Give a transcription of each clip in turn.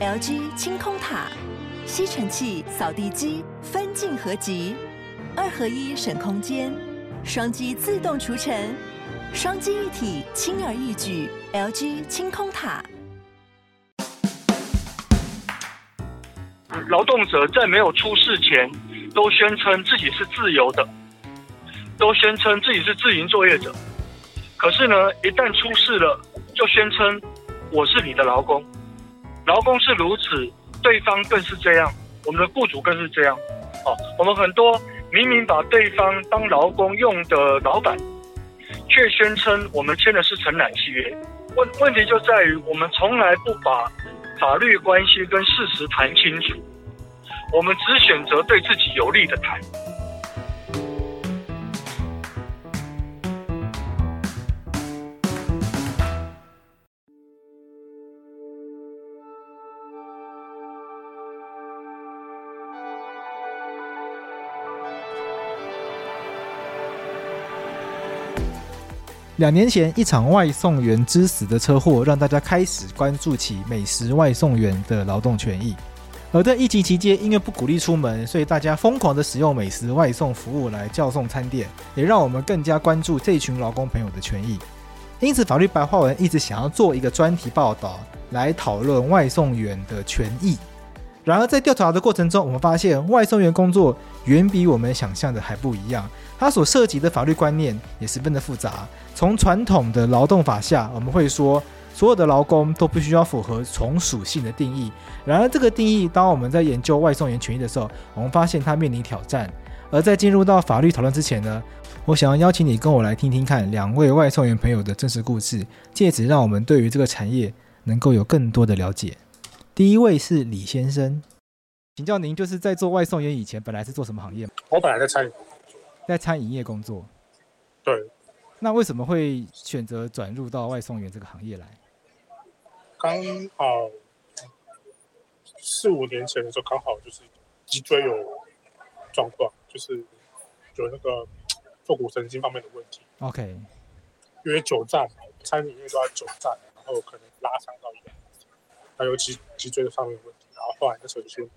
LG 清空塔，吸尘器、扫地机分镜合集，二合一省空间，双击自动除尘，双机一体轻而易举。LG 清空塔。劳动者在没有出事前，都宣称自己是自由的，都宣称自己是自营作业者。可是呢，一旦出事了，就宣称我是你的劳工。劳工是如此，对方更是这样，我们的雇主更是这样。哦，我们很多明明把对方当劳工用的老板，却宣称我们签的是承揽契约。问问题就在于，我们从来不把法律关系跟事实谈清楚，我们只选择对自己有利的谈。两年前，一场外送员之死的车祸，让大家开始关注起美食外送员的劳动权益。而在疫情期间，因为不鼓励出门，所以大家疯狂的使用美食外送服务来叫送餐点，也让我们更加关注这群劳工朋友的权益。因此，法律白话文一直想要做一个专题报道，来讨论外送员的权益。然而，在调查的过程中，我们发现外送员工作远比我们想象的还不一样。它所涉及的法律观念也十分的复杂。从传统的劳动法下，我们会说所有的劳工都必须要符合从属性的定义。然而，这个定义，当我们在研究外送员权益的时候，我们发现它面临挑战。而在进入到法律讨论之前呢，我想要邀请你跟我来听听看两位外送员朋友的真实故事，借此让我们对于这个产业能够有更多的了解。第一位是李先生，请教您，就是在做外送员以前，本来是做什么行业？我本来在餐饮，在餐饮业工作。对。那为什么会选择转入到外送员这个行业来？刚好四五年前的时候，刚好就是脊椎有状况，就是有那个坐骨神经方面的问题。OK。因为久站，餐饮业都要久站，然后可能拉伤到一点。还有脊脊椎的方面的问题，然后后来那时候就去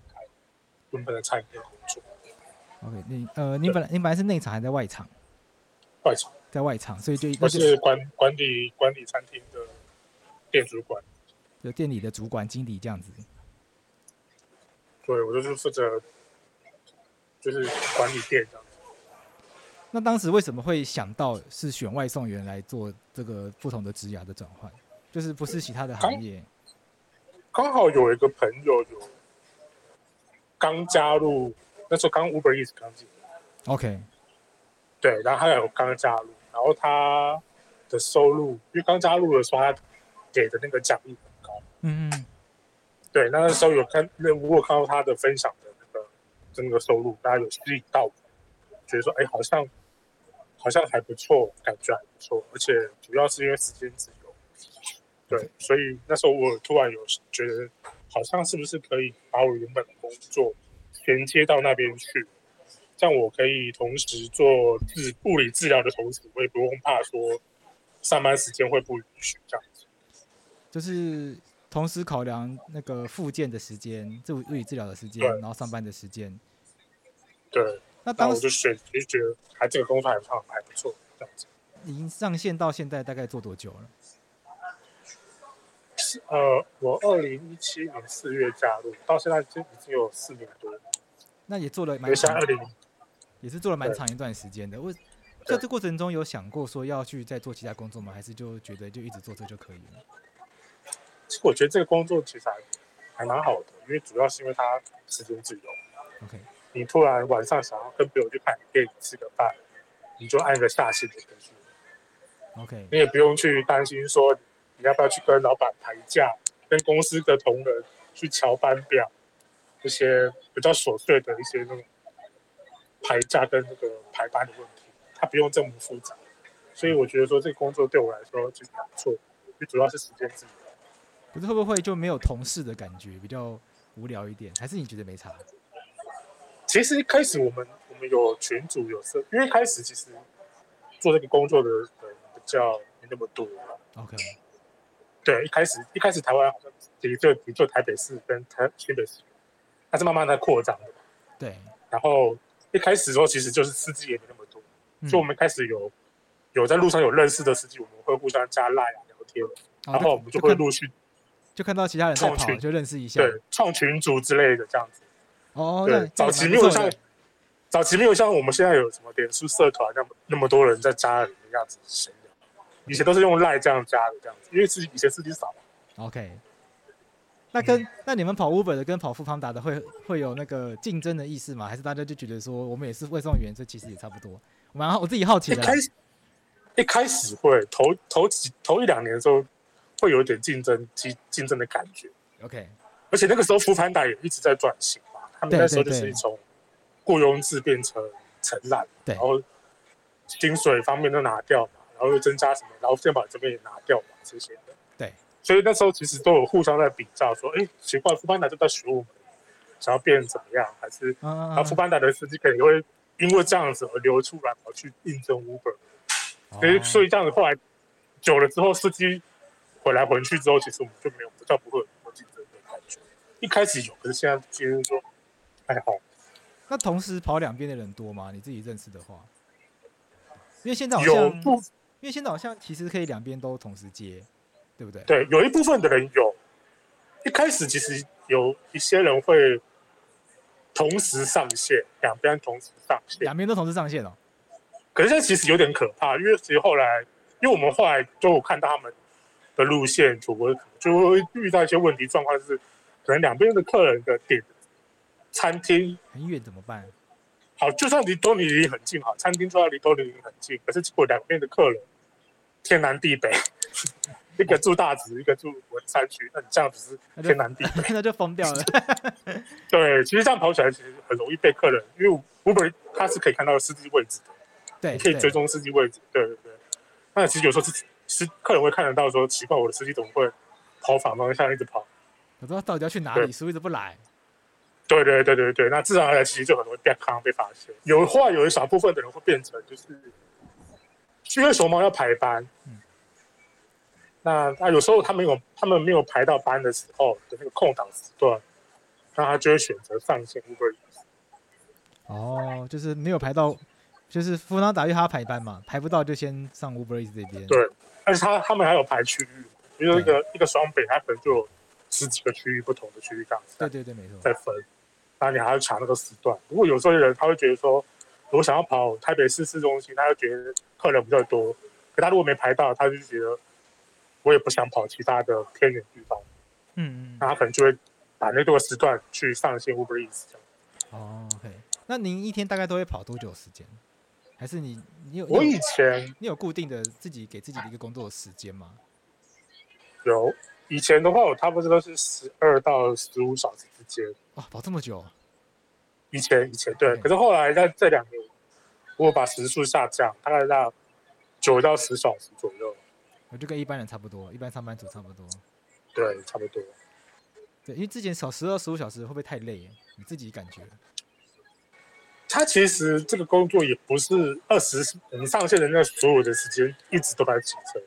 原本的餐饮店工作。OK，你呃，你本来你本来是内场还是在外场？外场，在外场，所以就我是管管理管理餐厅的店主管，就店里的主管经理这样子。对，我就是负责，就是管理店这样子。那当时为什么会想到是选外送员来做这个不同的职涯的转换？就是不是其他的行业？刚好有一个朋友有刚加入，那时候刚 Uber Eats 刚进来，OK，对，然后他有刚加入，然后他的收入，因为刚加入的时候他给的那个奖励很高，嗯嗯，对，那时候有看，那如果看到他的分享的那个整个收入，大家有吸引到，觉得说，哎，好像好像还不错，感觉还不错，而且主要是因为时间自由。对，所以那时候我突然有觉得，好像是不是可以把我原本的工作衔接到那边去，这样我可以同时做治物理治疗的同时，我也不用怕说上班时间会不允许这样子。就是同时考量那个复健的时间、物物理治疗的时间，然后上班的时间。对，那当时我就选，就觉得还这个工作还还还不错，这样子。已经上线到现在大概做多久了？呃，我二零一七年四月加入，到现在就已经有四年多了。那也做了蛮长，也是做了蛮长一段时间的。我在这过程中有想过说要去再做其他工作吗？还是就觉得就一直做这就可以了？其实我觉得这个工作其实还还蛮好的，因为主要是因为它时间自由。OK，你突然晚上想要跟朋友去看电影吃个饭，你就按个下线就可以。OK，你也不用去担心说。你要不要去跟老板抬价？跟公司的同仁去调班表，这些比较琐碎的一些那种排价跟那个排班的问题，他不用这么复杂。所以我觉得说这个工作对我来说其实还不错，最主要是时间自由。可是会不会就没有同事的感觉，比较无聊一点？还是你觉得没差？其实一开始我们我们有群组有设，因为一开始其实做这个工作的人比较没那么多。OK。对，一开始一开始台湾好像也就也就台北市跟台新北市，它是慢慢在扩张的。对。然后一开始的时候，其实就是司机也没那么多，嗯、所以我们开始有有在路上有认识的司机，我们会互相加赖啊聊天，哦、然后我们就会陆续就看到其他人在跑，就认识一下，对，创群组之类的这样子。哦，对，早期没有像早期没有像我们现在有什么脸书社团那么那么多人在加里面这样子闲聊，以前都是用赖这样加的这样子，因为自己以前司机少。OK。那跟、嗯、那你们跑 Uber 的跟跑 Foodpanda 的会会有那个竞争的意思吗？还是大家就觉得说我们也是外送员，这其实也差不多？我蛮我自己好奇的。一开始一开始会头头几头一两年的时候会有一点竞争竞竞争的感觉。OK，而且那个时候 Foodpanda 也一直在转型嘛，他们那时候就是从雇佣制变成承揽，对，然后薪水方面都拿掉嘛，然后又增加什么，然后先把这边也拿掉嘛，这些的。对。所以那时候其实都有互相在比较，说，哎，奇怪，Foodpanda 就在学我们，想要变怎么样？还是啊，Foodpanda 的司机可能会因为这样子而流出来，跑去应征 Uber。所以，所以这样子后来久了之后，司机回来回去之后，其实我们就没有比较不会有竞争的感觉。一开始有，可是现在其实说还好。那同时跑两边的人多吗？你自己认识的话？因为现在好像有不，因为现在好像其实可以两边都同时接。对不对？对，有一部分的人有，一开始其实有一些人会同时上线，两边同时上线，两边都同时上线哦。可是现在其实有点可怕，因为其实后来，因为我们后来都有看到他们的路线图，就会遇到一些问题状况，就是可能两边的客人的点餐厅很远怎么办？好，就算离都离很近，哈，餐厅就要离都离很近，可是结果两边的客人天南地北。一个住大直，一个住文山区，那你这样子是天南地北，那就疯掉了。对，其实这样跑起来其实很容易被客人，因为 Uber 它是可以看到司机位置的，对，你可以追踪司机位置，对对对。那其实有时候是是客人会看得到说，奇怪，我的司机怎么会跑反方向一直跑？我不知道到底要去哪里，司机怎么不来？对对对对对，那自然而然其实就很容易被康被发现。有话有一小部分的人会变成就是，因为熊猫要排班。嗯那他有时候他没有，他们没有排到班的时候的那个空档时段，那他就会选择上线 Uber。哦，就是没有排到，就是富邦打，因为他排班嘛，排不到就先上 Uber Eats 这边。对，而且他他们还有排区域，比如说一个一个双北，他可能就有十几个区域，不同的区域这样子。对对对，没错。再分，那你还要抢那个时段。如果有时候有人他会觉得说，我想要跑台北市市中心，他就觉得客人比较多，可他如果没排到，他就觉得。我也不想跑其他的偏远地方，嗯嗯，那他可能就会把那多个时段去上线 Uber Eats 这样。哦，OK，那您一天大概都会跑多久时间？还是你你有？我以前你有固定的自己给自己的一个工作时间吗？有，以前的话我差不多都是十二到十五小时之间。哦，跑这么久？以前以前对.可是后来在这两年，我把时速下降，大概到九到十小时左右。我就跟一般人差不多，一般上班族差不多。对，差不多。对，因为之前少十二十五小时会不会太累？你自己感觉？他其实这个工作也不是二十，我们上线的那所有的时间一直都在骑车。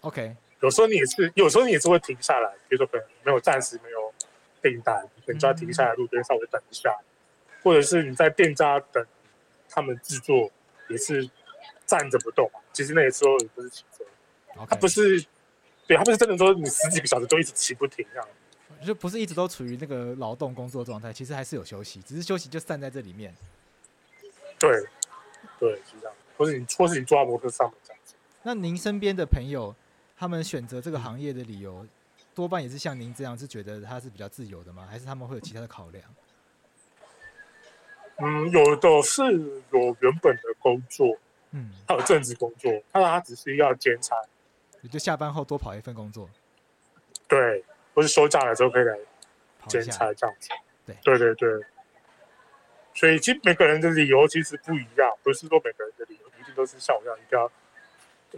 OK。有时候你也是，有时候你也是会停下来，比如说可能没有暂时没有订单，你就要停下来路边稍微等一下，嗯，或者是你在店家等他们制作，也是站着不动。其实那个时候也不是骑车。他不是，对他不是真的说你十几个小时都一直骑不停这样，就不是一直都处于那个劳动工作状态，其实还是有休息，只是休息就散在这里面。对，对，是这样，或是你或是你抓摩托上这样子。那您身边的朋友，他们选择这个行业的理由，多半也是像您这样，是觉得他是比较自由的吗？还是他们会有其他的考量？嗯，有的是有原本的工作，嗯，他有正职工作，他他只是要兼差。就下班后多跑一份工作，对，或是休假的时候可以来兼差这样子。对，对对对。所以其实每个人的理由其实不一样，不是说每个人的理由一定都是像我这样一定要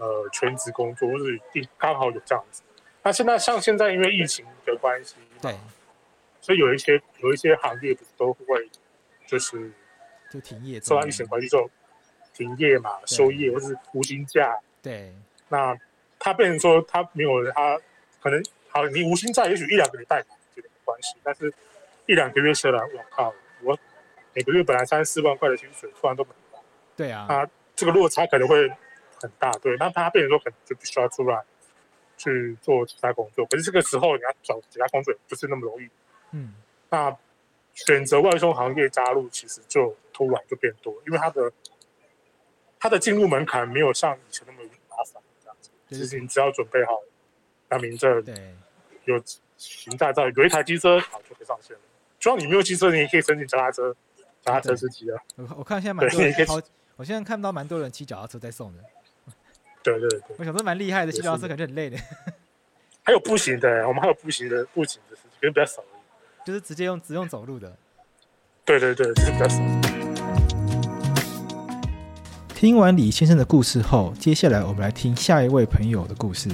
呃全职工作，或是一定刚好有这样子。那现在像现在因为疫情的关系，对，所以有一些有一些行业不是都会就是就停业，受到疫情关系就停业嘛，休业或是无薪假。对，那。他变成说他没有他可能好，你无薪假也许一两个礼拜这个没关系，但是一两个月下来，我靠，我每个月本来三四万块的薪水，突然都没了。对啊，他这个落差可能会很大，对，那他变成说可能就必须要出来去做其他工作，可是这个时候你要找其他工作也不是那么容易。嗯，那选择外送行业加入，其实就突然就变多，因为它的它的进入门槛没有像以前那么麻烦，这样子，其实你只要准备好良民证，对，有行驾照，有一台机车，好就可以上线了。只要你没有机车，你也可以申请脚踏车，脚踏车司机啊。我我看现在蛮多人，我现在看到蛮多人骑脚踏车在送的。对对对，我想说蛮厉害的，骑脚踏车感觉很累的。还有步行的，我们还有步行的，步行的事情可能比较少。就是直接用只用走路的，对对对，就是比较少。听完李先生的故事后，接下来我们来听下一位朋友的故事。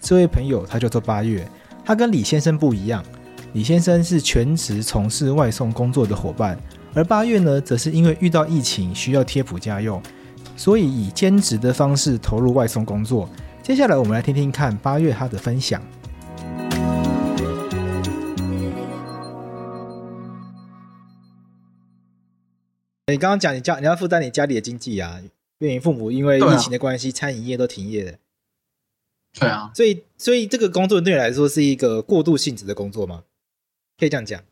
这位朋友他叫做八月，他跟李先生不一样。李先生是全职从事外送工作的伙伴，而八月呢，则是因为遇到疫情需要贴补家用，所以以兼职的方式投入外送工作。接下来我们来听听看八月他的分享。你刚刚讲你家你要负担你家里的经济啊，因为你父母因为疫情的关系，啊、餐饮业都停业了。对啊，所以所以这个工作对你来说是一个过渡性质的工作吗？可以这样讲？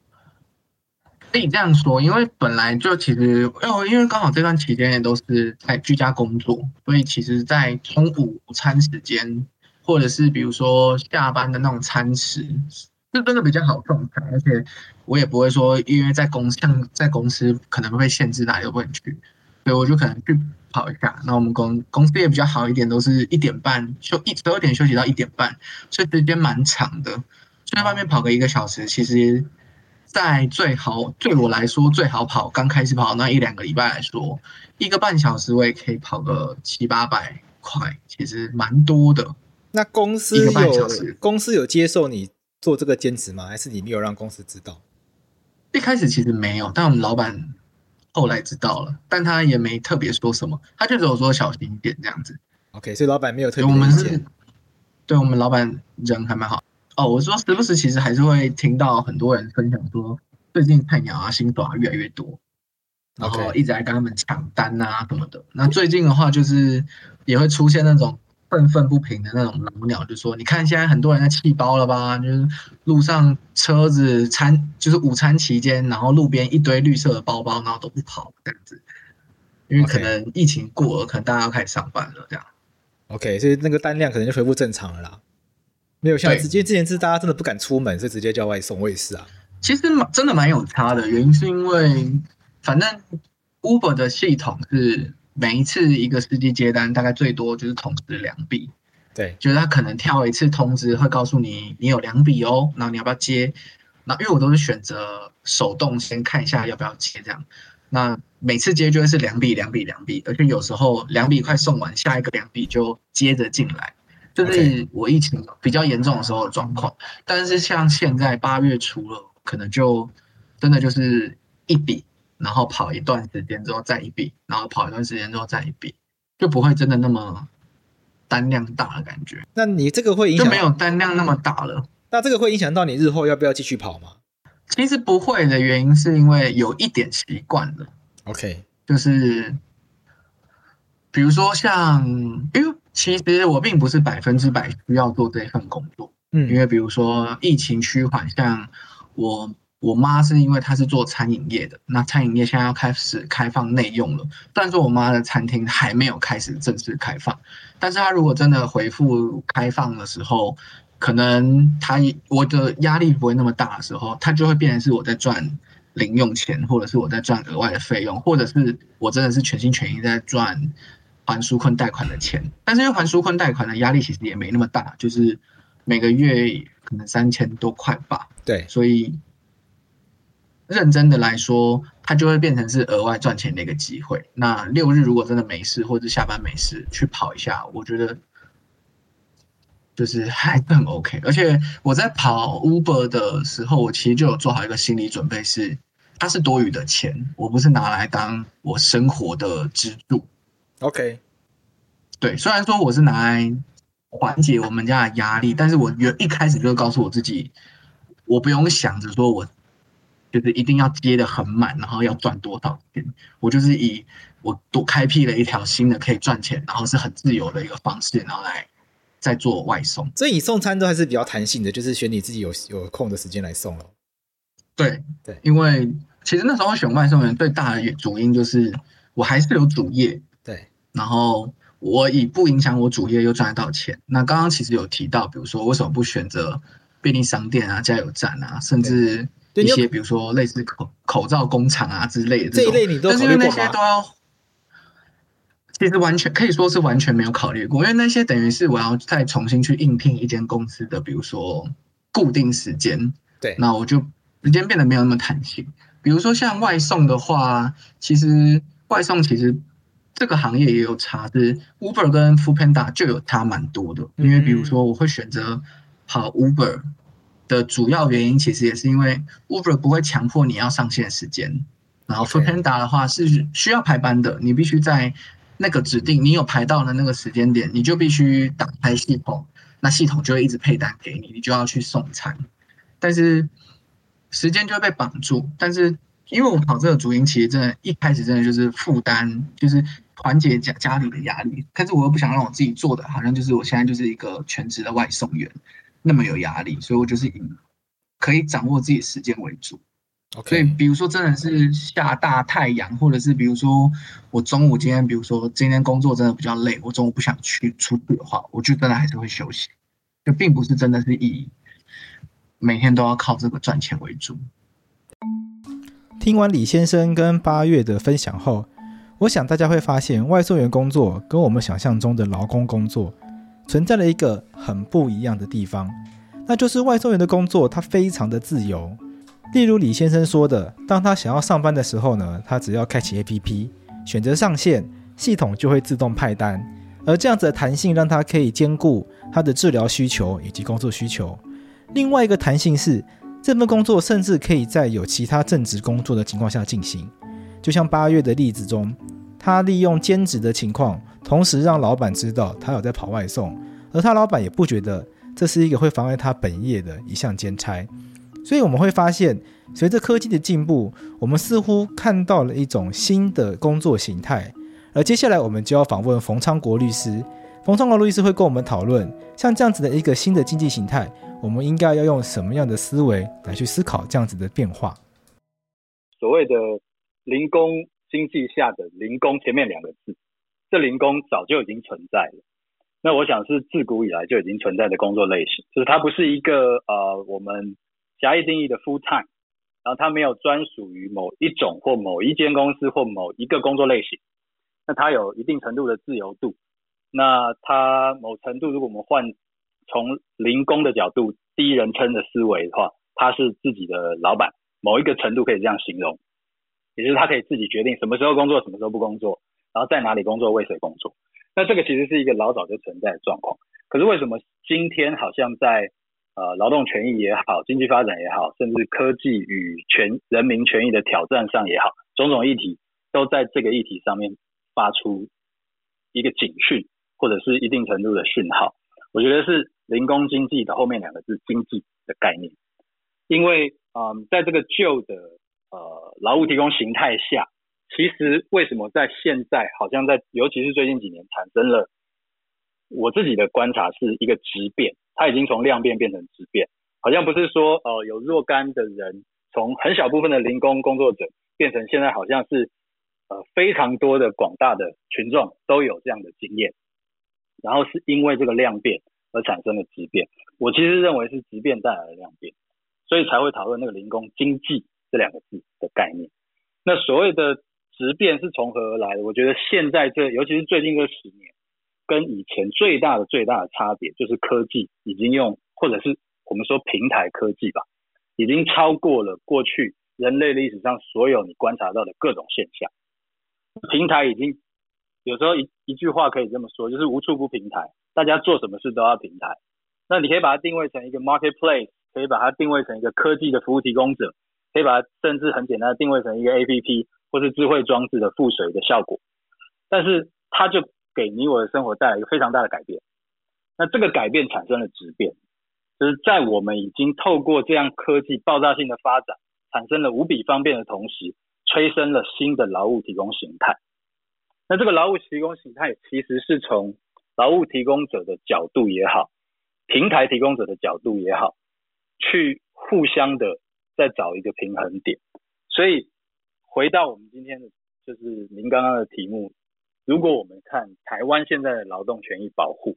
可以这样说，因为本来就其实，哦，因为刚好这段期间也都是在居家工作，所以其实，在中午午餐时间，或者是比如说下班的那种餐时。就真的比较好状态，而且我也不会说，因为在公像在公司可能会被限制哪里都不能去，所以我就可能去跑一下。那我们公公司也比较好一点，都是一点半休一十二点休息到一点半，所以时间蛮长的。就在外面跑个一个小时，其实，在最好对我来说最好跑，刚开始跑那一两个礼拜来说，一个半小时我也可以跑个七八百块，其实蛮多的。那公司有公司有接受你做这个兼职吗？还是你没有让公司知道？一开始其实没有，但我们老板后来知道了，但他也没特别说什么，他就只有说小心一点这样子。OK，所以老板没有特别。我们是，对我们老板人还蛮好。哦，我说时不时其实还是会听到很多人分享说，最近菜鸟啊、新手啊越来越多，然后一直在跟他们抢单啊什么的。那最近的话，就是也会出现那种。愤愤不平的那种老鸟就说：“你看现在很多人在弃包了吧？就是路上车子餐，就是午餐期间，然后路边一堆绿色的包包，然后都不跑这样子，因为可能疫情过了.可能大家要开始上班了这样。OK，所以那个单量可能就恢复正常了啦。没有像直接之前是大家真的不敢出门，所以直接叫外送，我也是啊。其实真的蛮有差的，原因是因为反正 Uber 的系统是。”每一次一个司机接单，大概最多就是通知两笔。对，就是他可能跳一次通知，会告诉你你有两笔哦，然后你要不要接？那因为我都是选择手动先看一下要不要接这样。那每次接就会是两笔两笔两笔，而且有时候两笔快送完，下一个两笔就接着进来，这是我疫情比较严重的时候的状况。但是像现在八月初了，可能就真的就是一笔。然后跑一段时间之后再一笔，然后跑一段时间之后再一笔，就不会真的那么单量大的感觉。那你这个会影响就没有单量那么大了。那这个会影响到你日后要不要继续跑吗？其实不会的原因是因为有一点习惯了。OK，就是比如说像，因为其实我并不是百分之百需要做这份工作。嗯，因为比如说疫情趋缓，像我。我妈是因为她是做餐饮业的，那餐饮业现在要开始开放内用了。虽然说我妈的餐厅还没有开始正式开放，但是她如果真的回复开放的时候，可能她我的压力不会那么大的时候，她就会变成是我在赚零用钱，或者是我在赚额外的费用，或者是我真的是全心全意在赚还纾困贷款的钱。但是因为还纾困贷款的压力其实也没那么大，就是每个月可能三千多块吧。对，所以。认真的来说，它就会变成是额外赚钱的一个机会。那六日如果真的没事，或者下班没事，去跑一下，我觉得就是还是很 OK。而且我在跑 Uber 的时候，我其实就有做好一个心理准备是，是它是多余的钱，我不是拿来当我生活的支柱。OK，对，虽然说我是拿来缓解我们家的压力，但是我原一开始就告诉我自己，我不用想着说我就是一定要接的很满，然后要赚多少钱，我就是以我多开辟了一条新的可以赚钱，然后是很自由的一个方式，然后来再做外送。所以你送餐都还是比较弹性的，就是选你自己有有空的时间来送了。对对，因为其实那时候选外送员最大的主因就是我还是有主业，对，然后。我以不影响我主业又赚得到钱。那刚刚其实有提到，比如说为什么不选择便利商店啊、加油站啊，甚至一些比如说类似口口罩工厂啊之类的这，这一类你都考虑过吗？但是因为那些都要，其实完全可以说是完全没有考虑过，因为那些等于是我要再重新去应聘一间公司的，比如说固定时间。对，那我就时间变得没有那么弹性。比如说像外送的话，其实外送其实。这个行业也有差，是 Uber 跟 Foodpanda 就有差蛮多的。因为比如说，我会选择跑 Uber 的主要原因，其实也是因为 Uber 不会强迫你要上线时间，然后 Foodpanda 的话是需要排班的，你必须在那个指定你有排到的那个时间点，你就必须打开系统，那系统就会一直配单给你，你就要去送餐，但是时间就会被绑住。但是因为我跑这个主营，其实真的，一开始真的就是负担，就是。缓解家家里的压力，但是我又不想让我自己做的好像就是我现在就是一个全职的外送员，那么有压力，所以我就是以可以掌握自己时间为主。所以比如说真的是下大太阳，或者是比如说我中午今天，比如说今天工作真的比较累，我中午不想去出去的话，我就真的还是会休息，就并不是真的是以每天都要靠这个赚钱为主。听完李先生跟八月的分享后。我想大家会发现，外送员工作跟我们想象中的劳工工作存在了一个很不一样的地方，那就是外送员的工作它非常的自由。例如李先生说的，当他想要上班的时候呢，他只要开启 APP，选择上线，系统就会自动派单。而这样子的弹性，让他可以兼顾他的治疗需求以及工作需求。另外一个弹性是，这份工作甚至可以在有其他正职工作的情况下进行。就像八月的例子中，他利用兼职的情况，同时让老板知道他有在跑外送，而他老板也不觉得这是一个会妨碍他本业的一项兼差。所以我们会发现，随着科技的进步，我们似乎看到了一种新的工作形态。而接下来我们就要访问冯昌国律师，冯昌国律师会跟我们讨论，像这样子的一个新的经济形态，我们应该要用什么样的思维来去思考这样子的变化？所谓的。零工经济下的零工前面两个字，这零工早就已经存在了。那我想是自古以来就已经存在的工作类型，就是它不是一个呃我们狭义定义的 full time，然后它没有专属于某一种或某一间公司或某一个工作类型。那它有一定程度的自由度。那它某程度，如果我们换从零工的角度，第一人称的思维的话，他是自己的老板，某一个程度可以这样形容。也就是他可以自己决定什么时候工作，什么时候不工作，然后在哪里工作，为谁工作。那这个其实是一个老早就存在的状况。可是为什么今天好像在呃劳动权益也好，经济发展也好，甚至科技与全人民权益的挑战上也好，种种议题都在这个议题上面发出一个警讯，或者是一定程度的讯号。我觉得是零工经济的后面两个字“经济”的概念，因为嗯、在这个旧的。呃，劳务提供形态下，其实为什么在现在好像在，尤其是最近几年产生了，我自己的观察是一个质变，它已经从量变变成质变，好像不是说呃有若干的人从很小部分的零工工作者变成现在好像是呃非常多的广大的群众都有这样的经验，然后是因为这个量变而产生了质变，我其实认为是质变带来的量变，所以才会讨论那个零工经济。这两个字的概念，那所谓的质变是从何而来的？我觉得现在这，尤其是最近这十年，跟以前最大的最大的差别，就是科技已经用，或者是我们说平台科技吧，已经超过了过去人类历史上所有你观察到的各种现象。平台已经有时候一一句话可以这么说，就是无处不平台，大家做什么事都要平台。那你可以把它定位成一个 marketplace，可以把它定位成一个科技的服务提供者。可以把它甚至很简单的定位成一个 APP 或是智慧装置的附随的效果，但是它就给你我的生活带来一个非常大的改变。那这个改变产生了质变，就是在我们已经透过这样科技爆炸性的发展，产生了无比方便的同时，催生了新的劳务提供形态。那这个劳务提供形态其实是从劳务提供者的角度也好，平台提供者的角度也好，去互相的再找一个平衡点。所以回到我们今天的，就是您刚刚的题目，如果我们看台湾现在的劳动权益保护，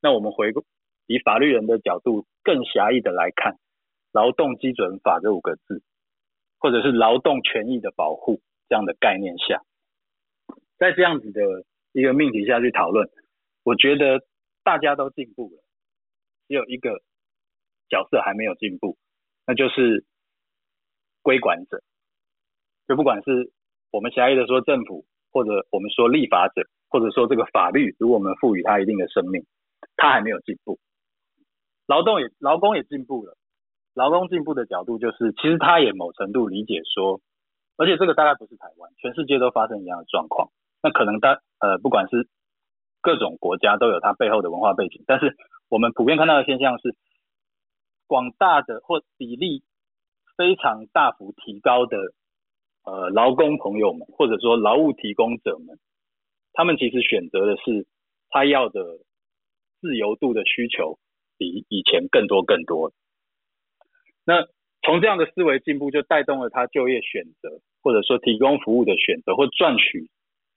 那我们回顾以法律人的角度更狭义的来看，劳动基准法这五个字，或者是劳动权益的保护这样的概念下。在这样子的一个命题下去讨论，我觉得大家都进步了，只有一个角色还没有进步，那就是归管者。就不管是我们狭义的说政府，或者我们说立法者，或者说这个法律，如果我们赋予它一定的生命，它还没有进步。劳动也劳工也进步了，劳工进步的角度就是，其实他也某程度理解说，而且这个大概不是台湾，全世界都发生一样的状况。那可能大呃，不管是各种国家都有它背后的文化背景，但是我们普遍看到的现象是，广大的或比例非常大幅提高的呃劳工朋友们，或者说劳务提供者们，他们其实选择的是他要的自由度的需求比以前更多更多。那从这样的思维进步，就带动了他就业选择，或者说提供服务的选择或赚取。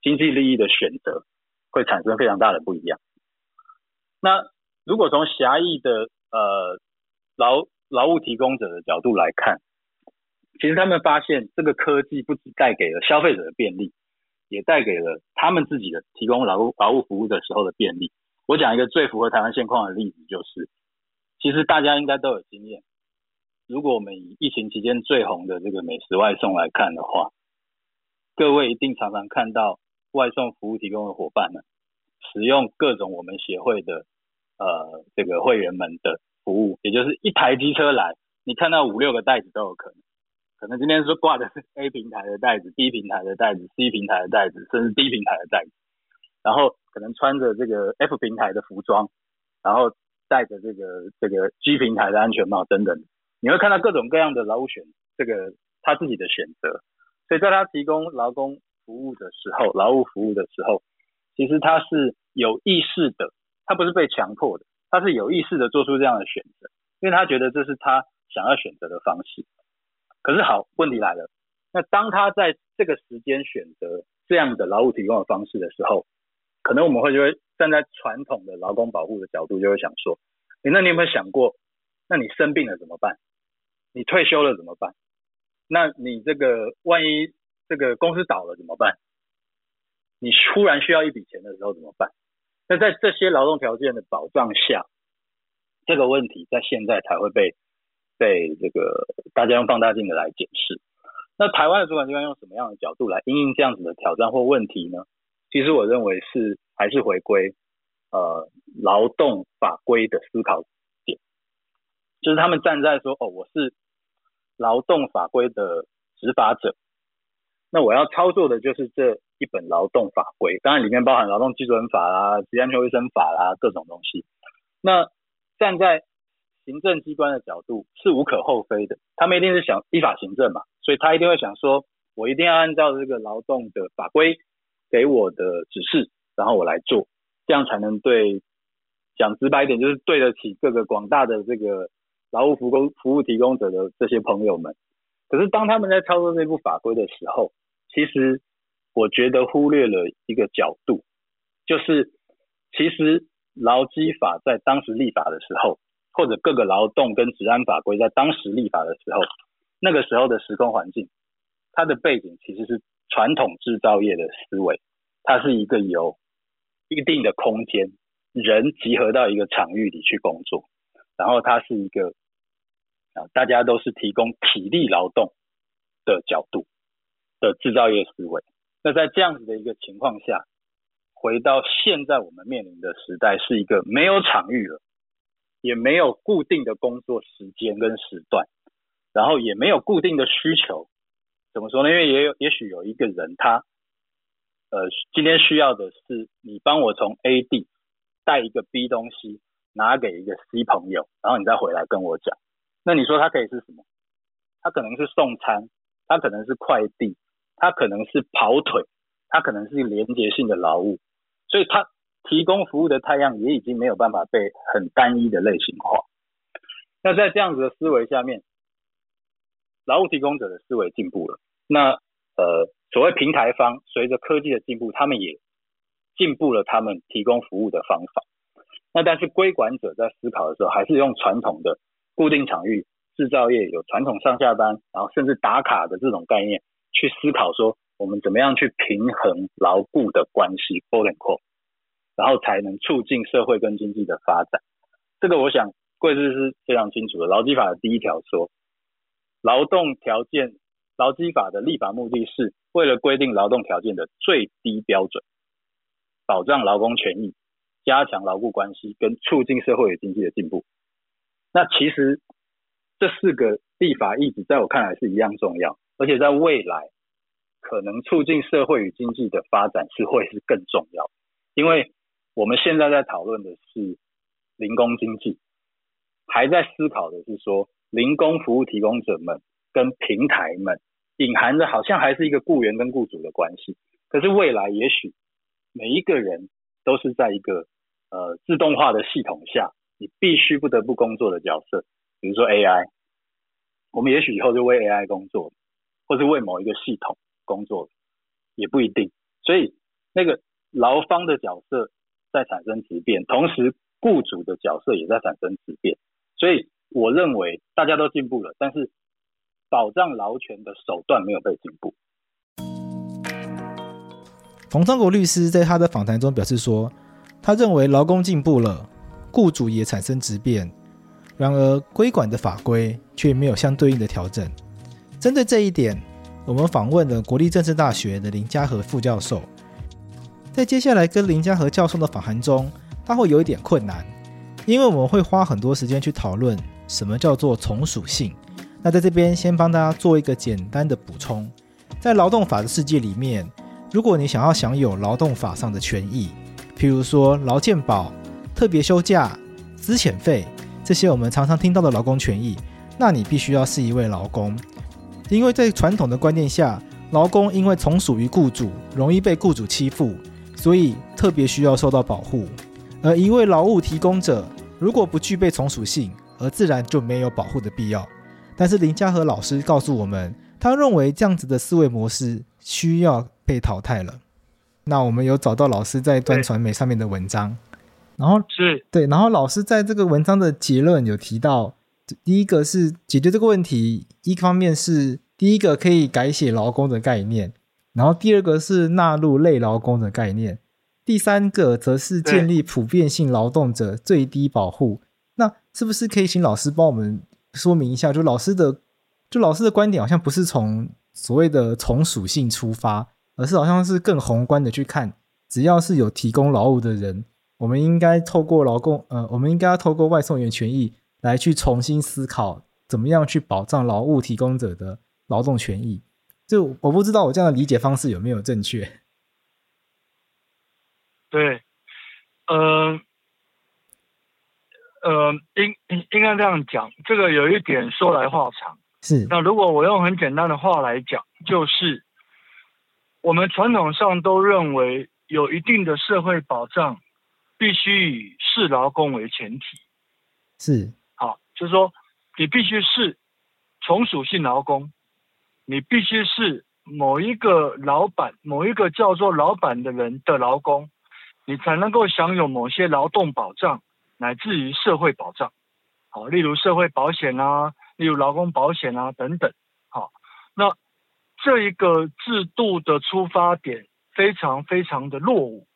经济利益的选择会产生非常大的不一样。那如果从狭义的呃劳劳务提供者的角度来看，其实他们发现这个科技不只带给了消费者的便利，也带给了他们自己的提供劳务劳务服务的时候的便利。我讲一个最符合台湾现况的例子，就是其实大家应该都有经验。如果我们以疫情期间最红的这个美食外送来看的话，各位一定常常看到。外送服务提供的伙伴们，使用各种我们协会的呃这个会员们的服务，也就是一台机车来，你看到五六个袋子都有可能。可能今天说挂的是 A 平台的袋子、B 平台的袋子、C 平台的袋子，甚至 D 平台的袋子，然后可能穿着这个 F 平台的服装，然后戴着这个这个 G 平台的安全帽等等，你会看到各种各样的劳务选这个他自己的选择，所以在他提供劳工。服务的时候，劳务服务的时候，其实他是有意识的，他不是被强迫的，他是有意识的做出这样的选择，因为他觉得这是他想要选择的方式。可是好，问题来了，那当他在这个时间选择这样的劳务提供的方式的时候，可能我们会就会站在传统的劳工保护的角度，就会想说，诶，那你有没有想过，那你生病了怎么办？你退休了怎么办？那你这个万一？这个公司倒了怎么办？你突然需要一笔钱的时候怎么办？那在这些劳动条件的保障下，这个问题在现在才会被被这个大家用放大镜的来检视。那台湾的主管机关用什么样的角度来应应这样子的挑战或问题呢？其实我认为是还是回归呃劳动法规的思考点，就是他们站在说哦，我是劳动法规的执法者。那我要操作的就是这一本劳动法规，当然里面包含劳动基准法啦、职业安全卫生法啦各种东西。那站在行政机关的角度是无可厚非的，他们一定是想依法行政嘛，所以他一定会想说，我一定要按照这个劳动的法规给我的指示，然后我来做，这样才能对，讲直白一点就是对得起各个广大的这个劳务服务服务提供者的这些朋友们。可是当他们在操作这部法规的时候，其实我觉得忽略了一个角度，就是其实劳基法在当时立法的时候，或者各个劳动跟治安法规在当时立法的时候，那个时候的时空环境，它的背景其实是传统制造业的思维，它是一个由一定的空间，人集合到一个场域里去工作，然后它是一个啊，大家都是提供体力劳动的角度。的制造业思维，那在这样子的一个情况下，回到现在我们面临的时代，是一个没有场域了，也没有固定的工作时间跟时段，然后也没有固定的需求，怎么说呢？因为也有也许有一个人他，呃，今天需要的是你帮我从 A 地带一个 B 东西拿给一个 C 朋友，然后你再回来跟我讲。那你说他可以是什么？他可能是送餐，他可能是快递，他可能是跑腿，他可能是连接性的劳务。所以他提供服务的太阳也已经没有办法被很单一的类型化。那在这样子的思维下面，劳务提供者的思维进步了。那呃，所谓平台方，随着科技的进步，他们也进步了他们提供服务的方法。那但是归管者在思考的时候，还是用传统的固定场域。制造业有传统上下班，然后甚至打卡的这种概念，去思考说我们怎么样去平衡牢固的关系，quote unquote，然后才能促进社会跟经济的发展。这个我想贵司是非常清楚的。劳基法的第一条说，劳动条件，劳基法的立法目的是为了规定劳动条件的最低标准，保障劳工权益，加强劳雇关系，跟促进社会与经济的进步。那其实。这四个立法意志在我看来是一样重要，而且在未来可能促进社会与经济的发展是会是更重要，因为我们现在在讨论的是零工经济，还在思考的是说零工服务提供者们跟平台们隐含着好像还是一个雇员跟雇主的关系，可是未来也许每一个人都是在一个呃自动化的系统下，你必须不得不工作的角色。比如说 AI，我们也许以后就为 AI 工作，或是为某一个系统工作，也不一定。所以那个劳方的角色在产生质变，同时雇主的角色也在产生质变。所以我认为大家都进步了，但是保障劳权的手段没有被进步。冯昌国律师在他的访谈中表示说，他认为劳工进步了，雇主也产生质变。然而，规管的法规却没有相对应的调整。针对这一点，我们访问了国立政治大学的林嘉和副教授。在接下来跟林家和教授的访谈中，他会有一点困难，因为我们会花很多时间去讨论什么叫做从属性。那在这边先帮大家做一个简单的补充：在劳动法的世界里面，如果你想要享有劳动法上的权益，譬如说劳健保、特别休假、资遣费。这些我们常常听到的劳工权益，那你必须要是一位劳工，因为在传统的观念下，劳工因为从属于雇主，容易被雇主欺负，所以特别需要受到保护。而一位劳务提供者如果不具备从属性，而自然就没有保护的必要。但是林嘉和老师告诉我们，他认为这样子的思维模式需要被淘汰了。那我们有找到老师在端传媒上面的文章。然后是对，然后老师在这个文章的结论有提到，第一个是解决这个问题，一方面是第一个可以改写劳工的概念，然后第二个是纳入类劳工的概念，第三个则是建立普遍性劳动者最低保护。那是不是可以请老师帮我们说明一下？就老师的，就老师的观点好像不是从所谓的从属性出发，而是好像是更宏观的去看，只要是有提供劳务的人。我们应该透过劳工，呃，我们应该要透过外送员权益来去重新思考，怎么样去保障劳务提供者的劳动权益。就我不知道我这样的理解方式有没有正确？对，呃，呃，应应应该这样讲，这个有一点说来话长。是。那如果我用很简单的话来讲，就是我们传统上都认为有一定的社会保障。必须以是劳工为前提，是好，就是说你必须是从属性劳工，你必须是某一个老板、某一个叫做老板的人的劳工，你才能够享有某些劳动保障，乃至于社会保障，好，例如社会保险啊，例如劳工保险啊等等，好，那这一个制度的出发点非常非常的落伍。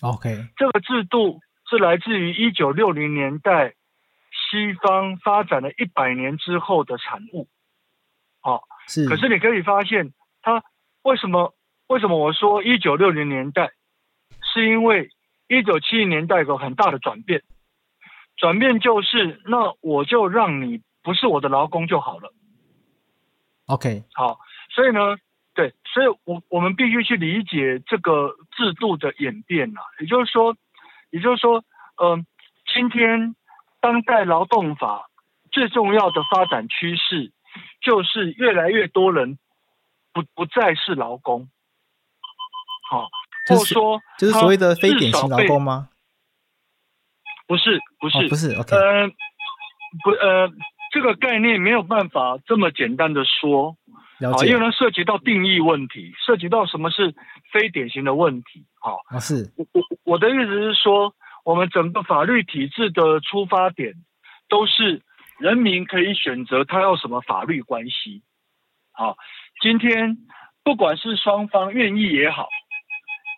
OK，这个制度是来自于一九六零年代西方发展了一百年之后的产物。好，是。可是你可以发现，它为什么？为什么我说一九六零年代？是因为一九七零年代有个很大的转变。转变就是，那我就让你不是我的劳工就好了。OK，好，所以呢。对，所以我，我我们必须去理解这个制度的演变啊。也就是说，也就是说，呃，今天当代劳动法最重要的发展趋势，就是越来越多人不不再是劳工，好、哦，或者说就是所谓的非典型劳工吗？不是，不是，哦、不是，OK，呃，不，呃，这个概念没有办法这么简单的说。好，因为它涉及到定义问题，涉及到什么是非典型的问题。好，啊是，我我我的意思是说，我们整个法律体制的出发点都是人民可以选择他要什么法律关系。好，今天不管是双方愿意也好，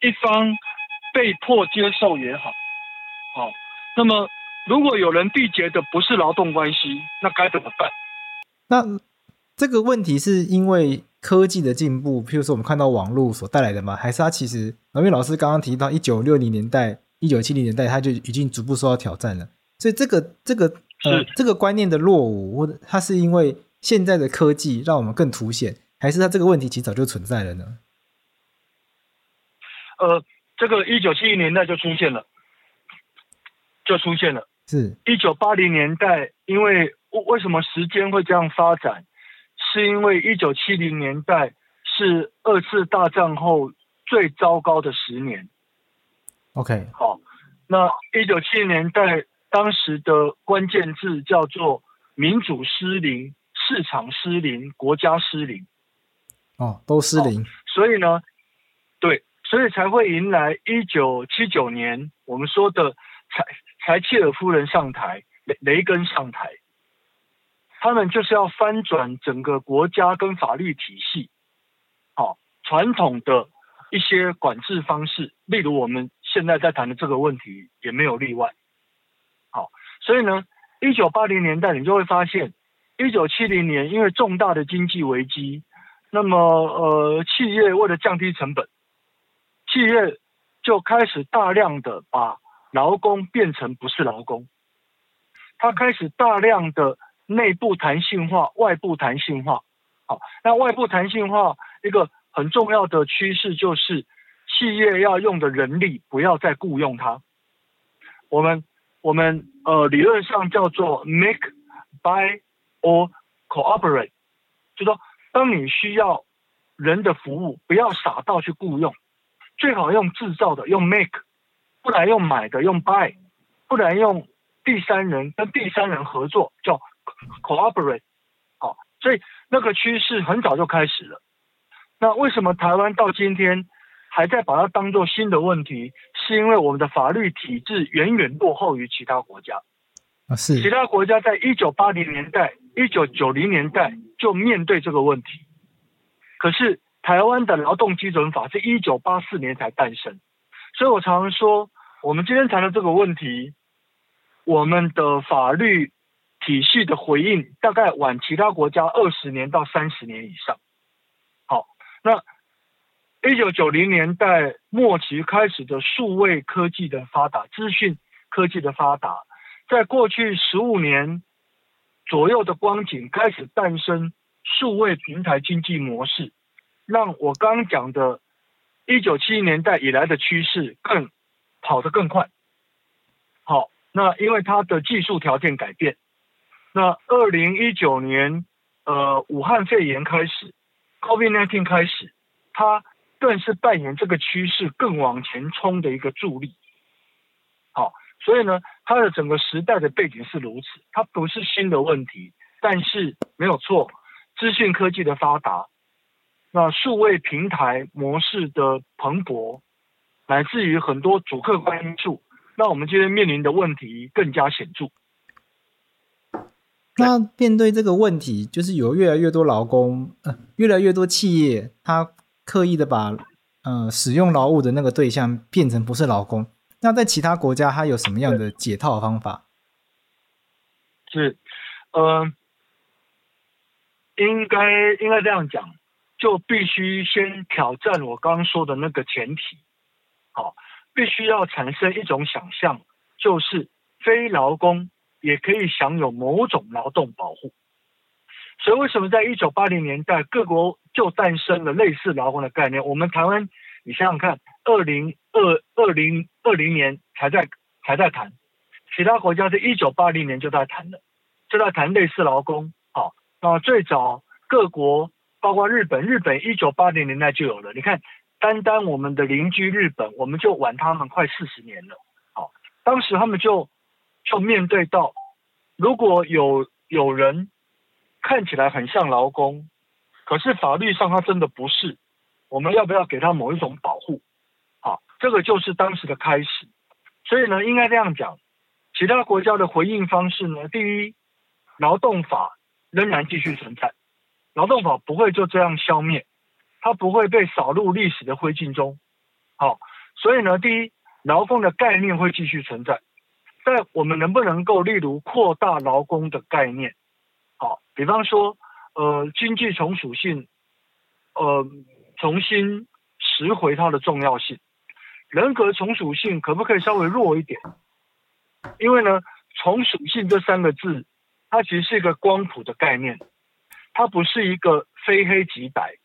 一方被迫接受也好，好，那么如果有人缔结的不是劳动关系，那该怎么办？那。这个问题是因为科技的进步，譬如说我们看到网络所带来的吗？还是它其实，因为老师刚刚提到一九六零年代、一九七零年代，它就已经逐步受到挑战了。所以这个这个呃这个观念的落伍，或者它是因为现在的科技让我们更凸显，还是它这个问题其实早就存在了呢？呃，这个一九七零年代就出现了，就出现了。是一九八零年代，因为为什么时间会这样发展？是因为一九七零年代是二次大战后最糟糕的十年。OK，好，那一九七零年代当时的关键字叫做民主失灵、市场失灵、国家失灵。哦，都失灵。所以呢，对，所以才会迎来一九七九年我们说的柴柴契尔夫人上台，雷雷根上台。他们就是要翻转整个国家跟法律体系，好，传统的一些管制方式，例如我们现在在谈的这个问题也没有例外，好，所以呢，一九八零年代你就会发现，一九七零年因为重大的经济危机，那么呃，企业为了降低成本，企业就开始大量的把劳工变成不是劳工，他开始大量的。内部弹性化，外部弹性化。好，那外部弹性化一个很重要的趋势就是，企业要用的人力不要再雇佣他。我们我们呃理论上叫做 make buy or cooperate，就说当你需要人的服务，不要傻到去雇佣，最好用制造的用 make，不然用买的用 buy，不然用第三人跟第三人合作叫。Cooperate，好，所以那个趋势很早就开始了。那为什么台湾到今天还在把它当作新的问题？是因为我们的法律体制远远落后于其他国家。啊，是。其他国家在一九八零年代、一九九零年代就面对这个问题，可是台湾的劳动基准法是一九八四年才诞生。所以我常常说，我们今天谈的这个问题，我们的法律。体系的回应大概晚其他国家二十年到三十年以上。好，那一九九零年代末期开始的数位科技的发达，资讯科技的发达，在过去十五年左右的光景开始诞生数位平台经济模式，让我刚讲的一九七零年代以来的趋势更跑得更快。好，那因为它的技术条件改变。那二零一九年，呃，武汉肺炎开始，COVID-19 开始，它更是扮演这个趋势更往前冲的一个助力。好，所以呢，它的整个时代的背景是如此，它不是新的问题，但是没有错，资讯科技的发达，那数位平台模式的蓬勃，乃至于很多主客观因素，让我们今天面临的问题更加显著。那面对这个问题，就是有越来越多劳工，呃，越来越多企业，他刻意的把呃使用劳务的那个对象变成不是劳工。那在其他国家，他有什么样的解套方法？是，呃，应该应该这样讲，就必须先挑战我刚刚说的那个前提，好，必须要产生一种想象，就是非劳工。也可以享有某种劳动保护，所以为什么在一九八零年代各国就诞生了类似劳工的概念？我们台湾，你想想看，二零二二零二零年才在才在谈，其他国家是一九八零年就在谈了，就在谈类似劳工。好，那最早各国包括日本，日本一九八零年代就有了。你看，单单我们的邻居日本，我们就晚他们快四十年了。好，当时他们就就面对到，如果有有人看起来很像劳工，可是法律上他真的不是，我们要不要给他某一种保护？好，这个就是当时的开始。所以呢，应该这样讲，其他国家的回应方式呢，第一，劳动法仍然继续存在，劳动法不会就这样消灭，它不会被扫入历史的灰烬中。好，所以呢，第一，劳工的概念会继续存在，但我们能不能够，例如扩大劳工的概念？好，比方说，呃，经济从属性，呃，重新拾回它的重要性。人格从属性可不可以稍微弱一点？因为呢，从属性这三个字，它其实是一个光谱的概念，它不是一个非黑即白，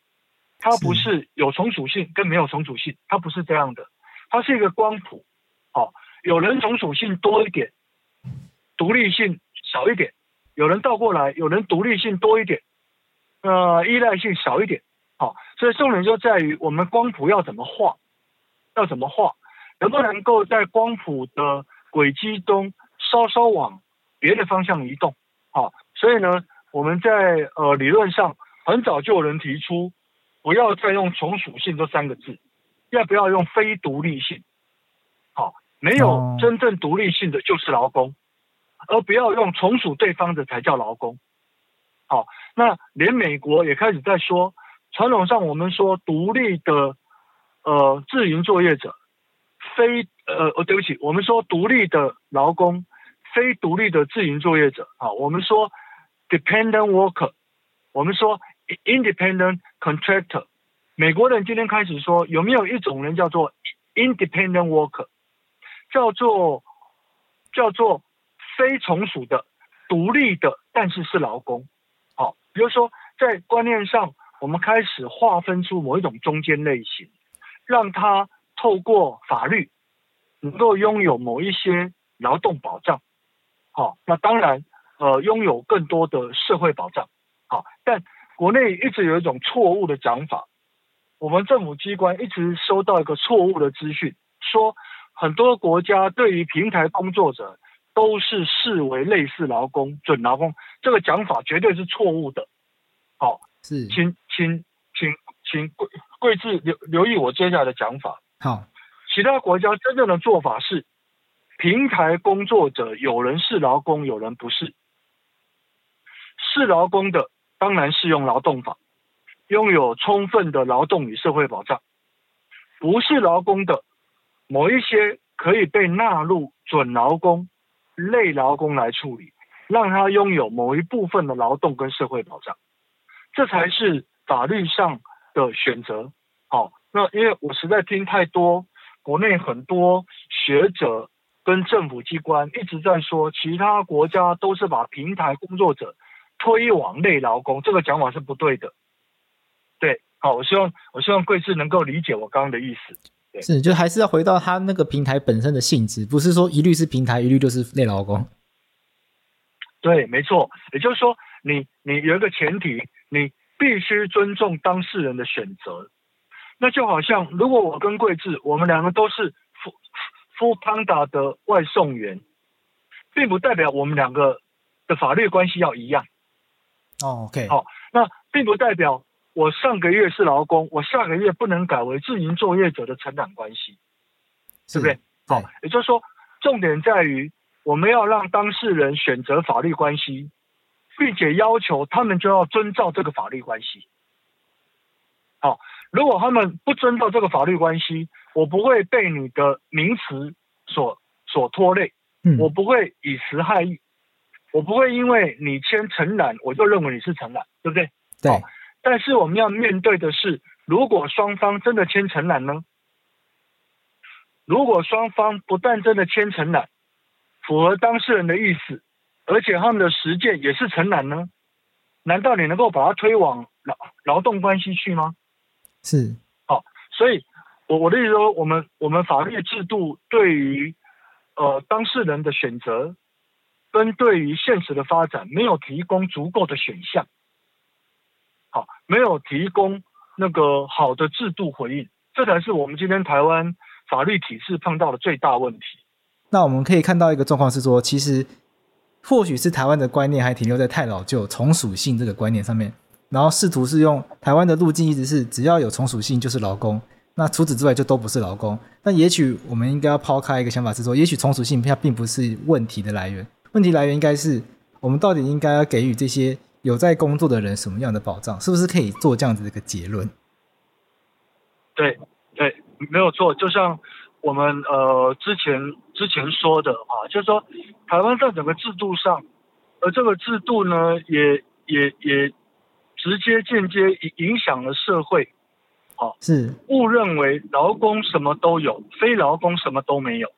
它不是有从属性跟没有从属性，它不是这样的，它是一个光谱。好，有人从属性多一点，独立性少一点；有人倒过来，有人独立性多一点，呃，依赖性少一点。好，所以重点就在于我们光谱要怎么画。要怎么画？能不能够在光谱的轨迹中稍稍往别的方向移动？好，所以呢，我们在呃理论上很早就有人提出，不要再用从属性这三个字，要不要用非独立性？好，没有真正独立性的就是劳工，而不要用从属对方的才叫劳工。好，那连美国也开始在说，传统上我们说独立的。呃，自营作业者，非呃，哦，对不起，我们说独立的劳工，非独立的自营作业者，啊，我们说 dependent worker，我们说 independent contractor。美国人今天开始说，有没有一种人叫做 independent worker，叫做叫做非从属的、独立的，但是是劳工。好，比如说在观念上，我们开始划分出某一种中间类型。让他透过法律能够拥有某一些劳动保障，好，那当然，呃，拥有更多的社会保障，好，但国内一直有一种错误的讲法，我们政府机关一直收到一个错误的资讯，说很多国家对于平台工作者都是视为类似劳工、准劳工，这个讲法绝对是错误的，好，是，请请请请贵。贵志留留意我接下来的讲法。好，其他国家真正的做法是，平台工作者有人是劳工，有人不是。是劳工的当然适用劳动法，拥有充分的劳动与社会保障。不是劳工的，某一些可以被纳入准劳工、类劳工来处理，让他拥有某一部分的劳动跟社会保障。这才是法律上。的选择，好，那因为我实在听太多，国内很多学者跟政府机关一直在说，其他国家都是把平台工作者推往类劳工，这个讲法是不对的。对，好，我希望我希望贵志能够理解我刚刚的意思。对，是，就还是要回到他那个平台本身的性质，不是说一律是平台，一律就是内劳工。对，没错，也就是说，你你有一个前提，你。必须尊重当事人的选择，那就好像如果我跟桂志，我们两个都是 foodpanda 的外送员，并不代表我们两个的法律关系要一样。哦，OK，好，那并不代表我上个月是劳工，我下个月不能改为自营作业者的承揽关系，对不对？好，也就是说，重点在于我们要让当事人选择法律关系。并且要求他们就要遵照这个法律关系。好，如果他们不遵照这个法律关系，我不会被你的名词所所拖累，嗯，我不会以词害义，我不会因为你签承揽，我就认为你是承揽，对不对？对。但是我们要面对的是，如果双方真的签承揽呢？如果双方不但真的签承揽，符合当事人的意思。而且他们的实践也是承揽呢？难道你能够把它推往劳劳动关系去吗？是，好，所以我我的意思说，我们我们法律制度对于呃当事人的选择，跟对于现实的发展没有提供足够的选项，好，没有提供那个好的制度回应，这才是我们今天台湾法律体制碰到的最大问题。那我们可以看到一个状况是说，其实或许是台湾的观念还停留在太老旧从属性这个观念上面，然后试图是用台湾的路径一直是只要有从属性就是劳工，那除此之外就都不是劳工。那也许我们应该要抛开一个想法是说，也许从属性它并不是问题的来源。问题来源应该是我们到底应该要给予这些有在工作的人什么样的保障？是不是可以做这样子的一个结论？对对，没有错。就像我们呃之前之前说的啊，就是说台湾在整个制度上，而这个制度呢，也也也直接间接影响了社会。好，是误认为劳工什么都有，非劳工什么都没有。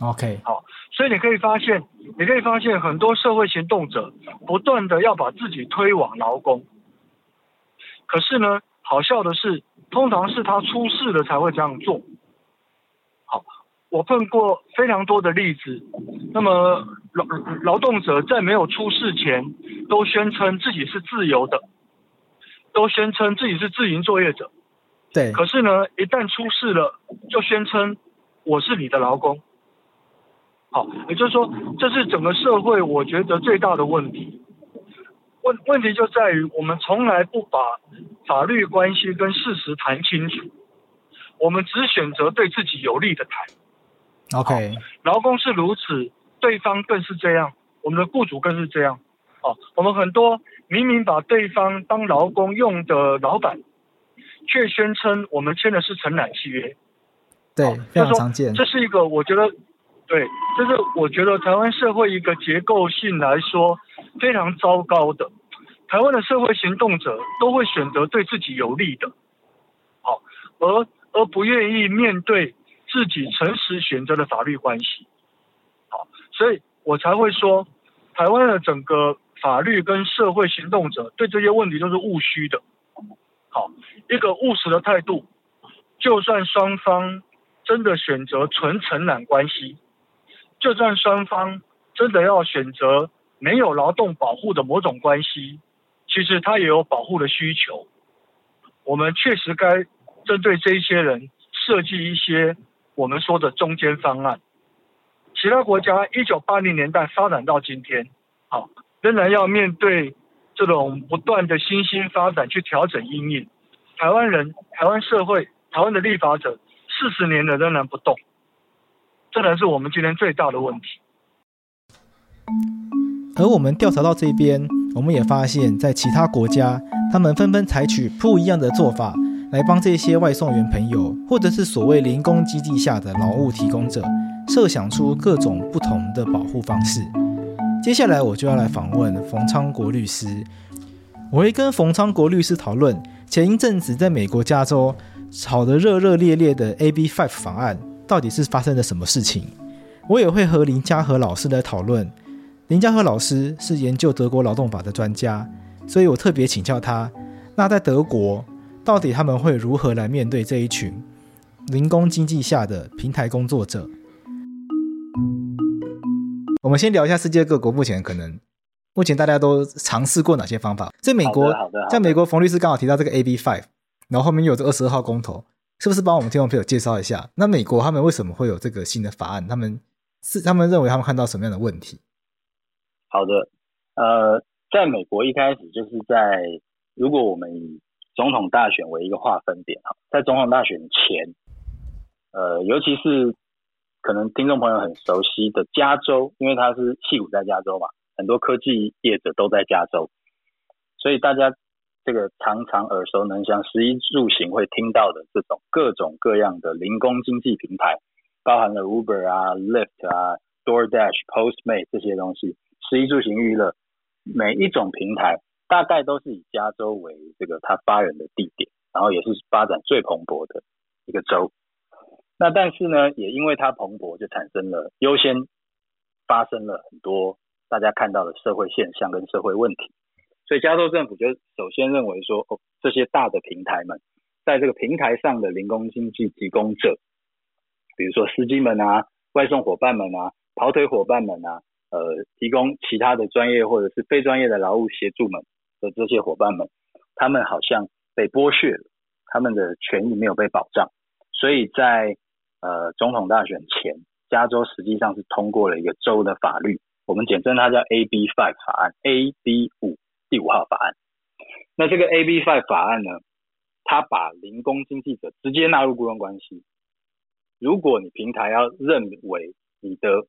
OK，好，所以你可以发现，你可以发现很多社会行动者不断的要把自己推往劳工，可是呢，好笑的是，通常是他出事了才会这样做。好，我碰过非常多的例子，那么劳劳动者在没有出事前，都宣称自己是自由的，都宣称自己是自营作业者，对，可是呢，一旦出事了，就宣称我是你的劳工。好，也就是说，这是整个社会我觉得最大的问题。问问题就在于我们从来不把法律关系跟事实谈清楚，我们只选择对自己有利的谈。OK，劳工是如此，对方更是这样，我们的雇主更是这样。哦，我们很多明明把对方当劳工用的老板，却宣称我们签的是承揽契约。对，非常常见。这是一个我觉得。对，这是我觉得台湾社会一个结构性来说非常糟糕的。台湾的社会行动者都会选择对自己有利的，好，而而不愿意面对自己诚实选择的法律关系，好，所以我才会说，台湾的整个法律跟社会行动者对这些问题都是务虚的，好，一个务实的态度，就算双方真的选择纯承揽关系。就算双方真的要选择没有劳动保护的某种关系，其实他也有保护的需求。我们确实该针对这些人设计一些我们说的中间方案。其他国家一九八零年代发展到今天，好，仍然要面对这种不断的新兴发展去调整因应。台湾人、台湾社会、台湾的立法者四十年了仍然不动。这才是我们今天最大的问题。而我们调查到这边，我们也发现，在其他国家，他们纷纷采取不一样的做法，来帮这些外送员朋友，或者是所谓零工基地下的劳务提供者，设想出各种不同的保护方式。接下来，我就要来访问冯昌国律师。我会跟冯昌国律师讨论前一阵子在美国加州炒得热热烈烈的 AB Five 法案。到底是发生了什么事情？我也会和林嘉和老师来讨论。林嘉和老师是研究德国劳动法的专家，所以我特别请教他：那在德国，到底他们会如何来面对这一群零工经济下的平台工作者？我们先聊一下世界各国目前可能，目前大家都尝试过哪些方法？在美国，在美国，冯律师刚好提到这个 AB Five，然后后面又有这二十二号公投。是不是帮我们听众朋友介绍一下？那美国他们为什么会有这个新的法案？他们是他们认为他们看到什么样的问题？好的，呃，在美国一开始就是在如果我们以总统大选为一个划分点哈，在总统大选前，呃，尤其是可能听众朋友很熟悉的加州，因为它是矽谷在加州嘛，很多科技业者都在加州，所以大家。这个常常耳熟能详，食衣住行会听到的这种各种各样的零工经济平台，包含了 Uber 啊、Lyft 啊、DoorDash、Postmate 这些东西，食衣住行娱乐，每一种平台大概都是以加州为这个它发源的地点，然后也是发展最蓬勃的一个州。那但是呢，也因为它蓬勃，就产生了优先发生了很多大家看到的社会现象跟社会问题。所以加州政府就首先认为说，哦，这些大的平台们，在这个平台上的零工经济提供者，比如说司机们啊、外送伙伴们啊、跑腿伙伴们啊、呃，提供其他的专业或者是非专业的劳务协助们的这些伙伴们，他们好像被剥削了，他们的权益没有被保障，所以在呃总统大选前，加州实际上是通过了一个州的法律，我们简称它叫 AB Five 法案，AB 五第五号法案。那这个 AB Five 法案呢，它把零工经济者直接纳入雇佣关系。如果你平台要认为你的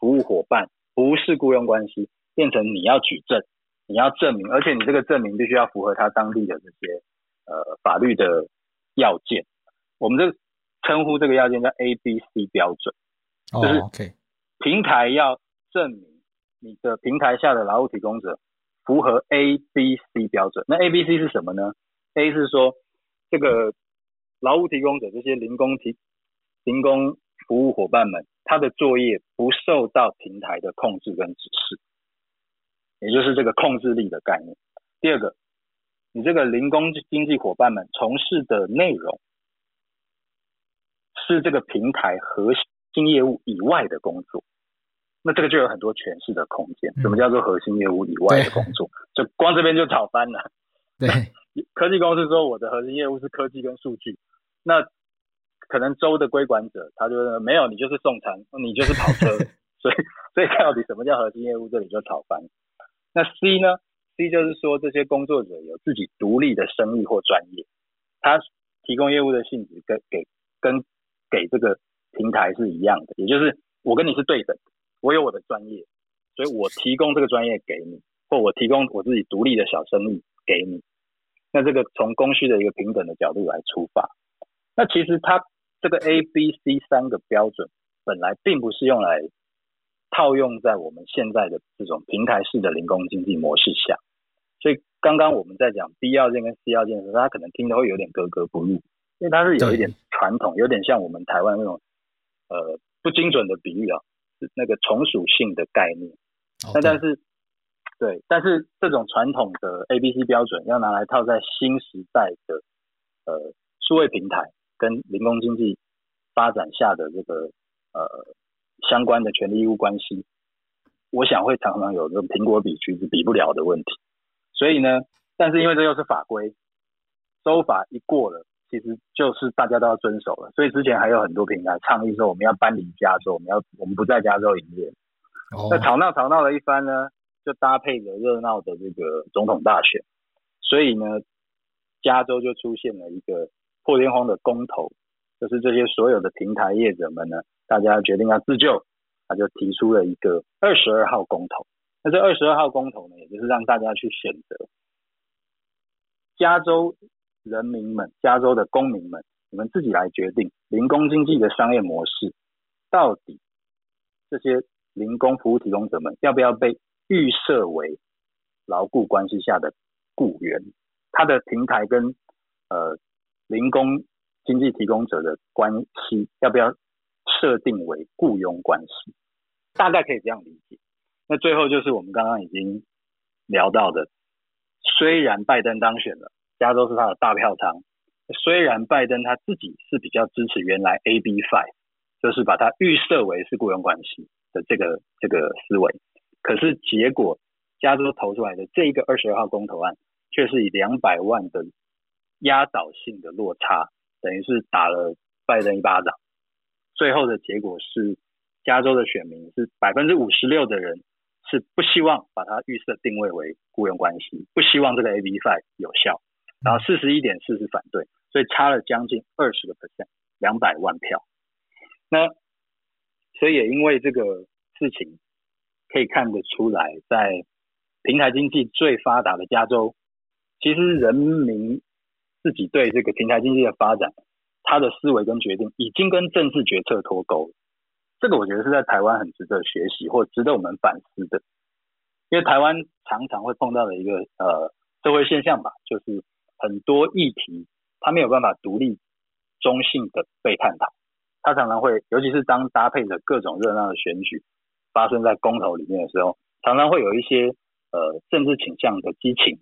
服务伙伴不是雇佣关系，变成你要举证，你要证明，而且你这个证明必须要符合他当地的这些呃法律的要件。我们这称呼这个要件叫 ABC 标准。就是 OK，平台要证明你的平台下的劳务提供者符合 A、B、C 标准。那 A、B、C 是什么呢？A 是说这个劳务提供者这些零工提零工服务伙伴们，他的作业不受到平台的控制跟指示，也就是这个控制力的概念。第二个，你这个零工经济伙伴们从事的内容是这个平台核心。业务以外的工作，那这个就有很多诠释的空间。什么叫做核心业务以外的工作？嗯、就光这边就吵翻了。对，科技公司说我的核心业务是科技跟数据，那可能州的规管者他就说没有，你就是送餐，你就是跑车，所以所以到底什么叫核心业务？这里就吵翻。那 C 呢？C 就是说这些工作者有自己独立的生意或专业，他提供业务的性质跟给跟给这个。平台是一样的，也就是我跟你是对等，我有我的专业，所以我提供这个专业给你，或我提供我自己独立的小生意给你。那这个从供需的一个平等的角度来出发，那其实它这个 A、B、C 三个标准本来并不是用来套用在我们现在的这种平台式的零工经济模式下。所以刚刚我们在讲 B 要件跟 C 要件的时候，大家可能听得会有点格格不入，因为它是有一点传统，有点像我们台湾那种。呃，不精准的比喻啊，是那个从属性的概念。那但是，对，但是这种传统的 A、B、C 标准要拿来套在新时代的呃数位平台跟零工经济发展下的这个呃相关的权利义务关系，我想会常常有这种苹果比橘子比不了的问题。所以呢，但是因为这又是法规，州法一过了。其实就是大家都要遵守了，所以之前还有很多平台倡议说我们要搬离加州，我们要我们不在加州营业。Oh. 那吵闹吵闹了一番呢，就搭配着热闹的这个总统大选，所以呢，加州就出现了一个破天荒的公投，就是这些所有的平台业者们呢，大家决定要自救，他就提出了一个二十二号公投。那这二十二号公投呢，也就是让大家去选择加州。人民们，加州的公民们，你们自己来决定零工经济的商业模式，到底这些零工服务提供者们要不要被预设为牢固关系下的雇员？他的平台跟呃零工经济提供者的关系要不要设定为雇佣关系？大概可以这样理解。那最后就是我们刚刚已经聊到的，虽然拜登当选了。加州是他的大票仓，虽然拜登他自己是比较支持原来 AB Five，就是把它预设为是雇佣关系的这个这个思维，可是结果加州投出来的这一个二十二号公投案，却是以两百万的压倒性的落差，等于是打了拜登一巴掌。最后的结果是，加州的选民是百分之五十六的人是不希望把它预设定位为雇佣关系，不希望这个 AB Five 有效。然后四十一点四是反对，所以差了将近二十个 percent，两百万票。那所以也因为这个事情，可以看得出来，在平台经济最发达的加州，其实人民自己对这个平台经济的发展，他的思维跟决定已经跟政治决策脱钩。这个我觉得是在台湾很值得学习或值得我们反思的，因为台湾常常会碰到的一个呃社会现象吧，就是。很多议题，它没有办法独立、中性的被探讨。它常常会，尤其是当搭配着各种热闹的选举发生在公投里面的时候，常常会有一些呃政治倾向的激情。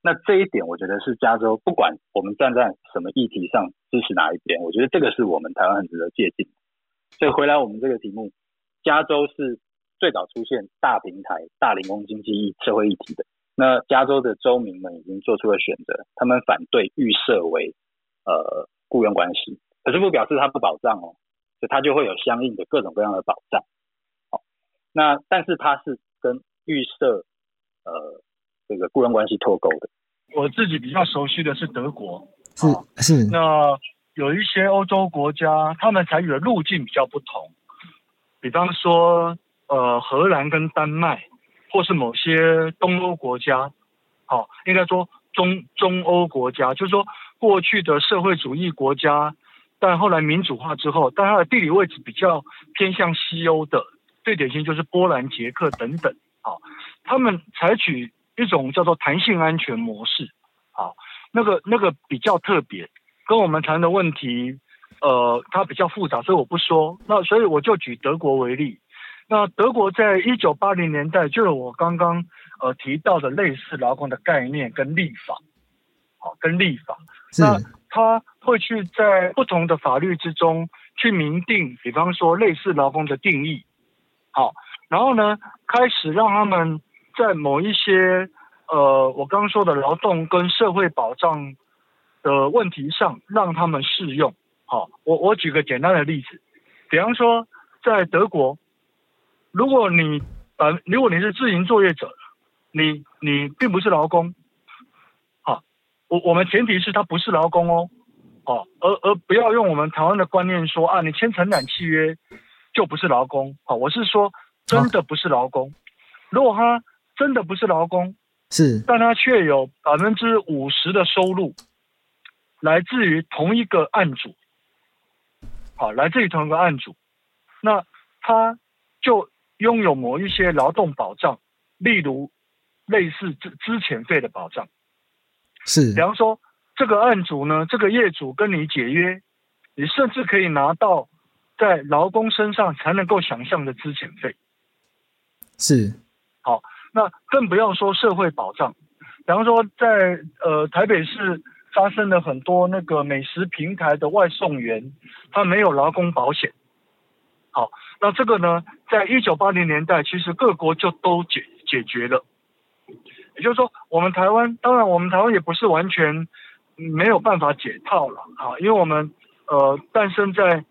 那这一点，我觉得是加州不管我们站在什么议题上支持哪一边，我觉得这个是我们台湾很值得借鉴。所以回来我们这个题目，加州是最早出现大平台、大零工经济社会议题的。那加州的州民们已经做出了选择，他们反对预设为呃雇佣关系，可是不表示它不保障哦，所以它就会有相应的各种各样的保障。好，那但是它是跟预设呃这个雇佣关系脱钩的。我自己比较熟悉的是德国，是是。那有一些欧洲国家，他们采取的路径比较不同，比方说呃荷兰跟丹麦。或是某些东欧国家，好、哦，应该说中中欧国家，就是说过去的社会主义国家，但后来民主化之后，但它的地理位置比较偏向西欧的，最典型就是波兰、捷克等等，好、哦，他们采取一种叫做弹性安全模式，好、哦，那个那个比较特别，跟我们谈的问题，呃，它比较复杂，所以我不说，那所以我就举德国为例。那德国在一九八零年代就有我刚刚呃提到的类似劳工的概念跟立法，好，跟立法，那他会去在不同的法律之中去明定，比方说类似劳工的定义，好，然后呢开始让他们在某一些呃我刚刚说的劳动跟社会保障的问题上让他们适用，好，我我举个简单的例子，比方说在德国。如果你呃，如果你是自营作业者，你你并不是劳工，好，我我们前提是他不是劳工哦，哦，而而不要用我们台湾的观念说啊，你签承揽契约就不是劳工，好，我是说真的不是劳工，如果他真的不是劳工，是，但他却有百分之五十的收入来自于同一个案主，好，来自于同一个案主，那他就。拥有某一些劳动保障，例如类似资资遣费的保障，是。比方说，这个案主呢，这个业主跟你解约，你甚至可以拿到在劳工身上才能够想象的资遣费。是。好，那更不要说社会保障。比方说在，在呃台北市发生了很多那个美食平台的外送员，他没有劳工保险。好。那这个呢，在一九八零年代，其实各国就都解解决了。也就是说，我们台湾，当然我们台湾也不是完全没有办法解套了啊，因为我们呃诞生在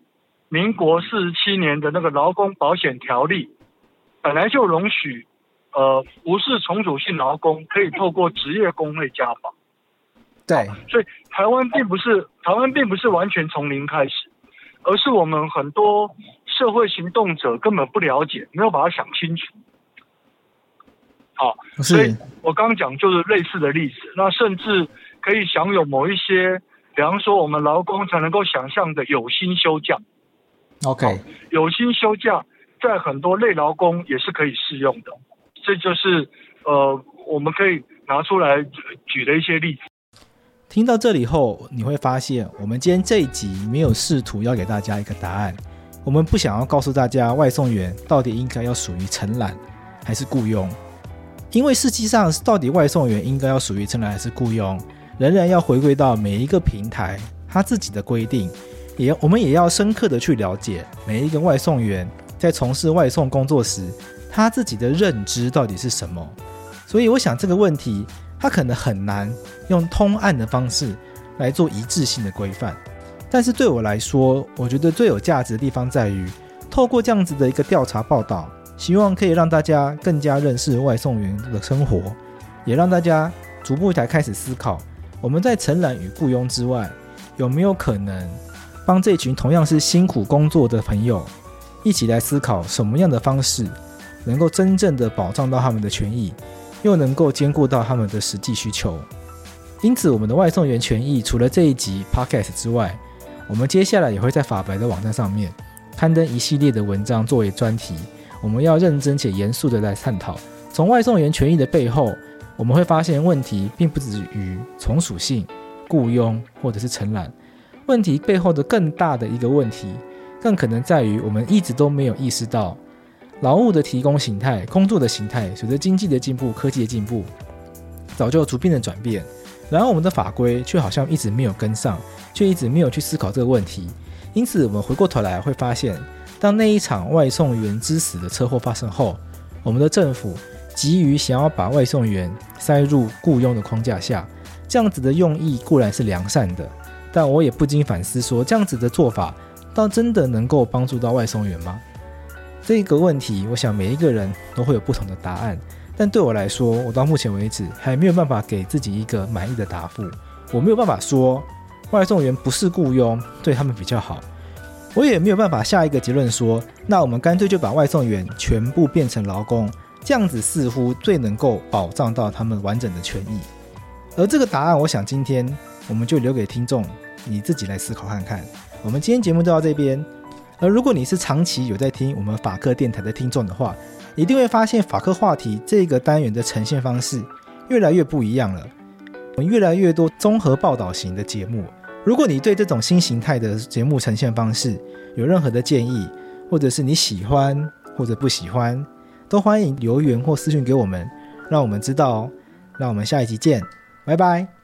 民国四十七年的那个劳工保险条例，本来就容许呃不是从属性劳工可以透过职业工会加保。对，所以台湾并不是台湾并不是完全从零开始，而是我们很多。社会行动者根本不了解，没有把它想清楚。好，所以我刚刚讲就是类似的例子，那甚至可以享有某一些，比方说我们劳工才能够想象的有薪休假。OK，有薪休假在很多类劳工也是可以适用的，这就是呃我们可以拿出来举的一些例子。听到这里后，你会发现我们今天这一集没有试图要给大家一个答案。我们不想要告诉大家外送员到底应该要属于承揽还是雇佣，因为实际上到底外送员应该要属于承揽还是雇佣，仍然要回归到每一个平台他自己的规定，也我们也要深刻的去了解每一个外送员在从事外送工作时他自己的认知到底是什么。所以我想这个问题他可能很难用通案的方式来做一致性的规范。但是对我来说，我觉得最有价值的地方在于，透过这样子的一个调查报道，希望可以让大家更加认识外送员的生活，也让大家逐步来开始思考，我们在承揽与雇佣之外，有没有可能帮这群同样是辛苦工作的朋友，一起来思考什么样的方式，能够真正的保障到他们的权益，又能够兼顾到他们的实际需求。因此，我们的外送员权益除了这一集 Podcast 之外，我们接下来也会在法白的网站上面刊登一系列的文章作为专题，我们要认真且严肃的来探讨。从外送员权益的背后，我们会发现问题并不止于从属性、雇佣或者是承揽，问题背后的更大的一个问题，更可能在于我们一直都没有意识到，劳务的提供形态、工作的形态，随着经济的进步、科技的进步，早就逐渐的转变，然而我们的法规却好像一直没有跟上。却一直没有去思考这个问题，因此我们回过头来会发现，当那一场外送员之死的车祸发生后，我们的政府急于想要把外送员塞入雇佣的框架下，这样子的用意固然是良善的，但我也不禁反思说，这样子的做法，倒真的能够帮助到外送员吗？这个问题，我想每一个人都会有不同的答案。但对我来说，我到目前为止还没有办法给自己一个满意的答复。我没有办法说外送员不是雇佣，对他们比较好。我也没有办法下一个结论说，那我们干脆就把外送员全部变成劳工，这样子似乎最能够保障到他们完整的权益。而这个答案，我想今天我们就留给听众你自己来思考看看。我们今天节目就到这边。而如果你是长期有在听我们法客电台的听众的话，一定会发现法科话题这个单元的呈现方式越来越不一样了。我们越来越多综合报道型的节目。如果你对这种新形态的节目呈现方式有任何的建议，或者是你喜欢或者不喜欢，都欢迎留言或私讯给我们，让我们知道哦。那我们下一集见，拜拜。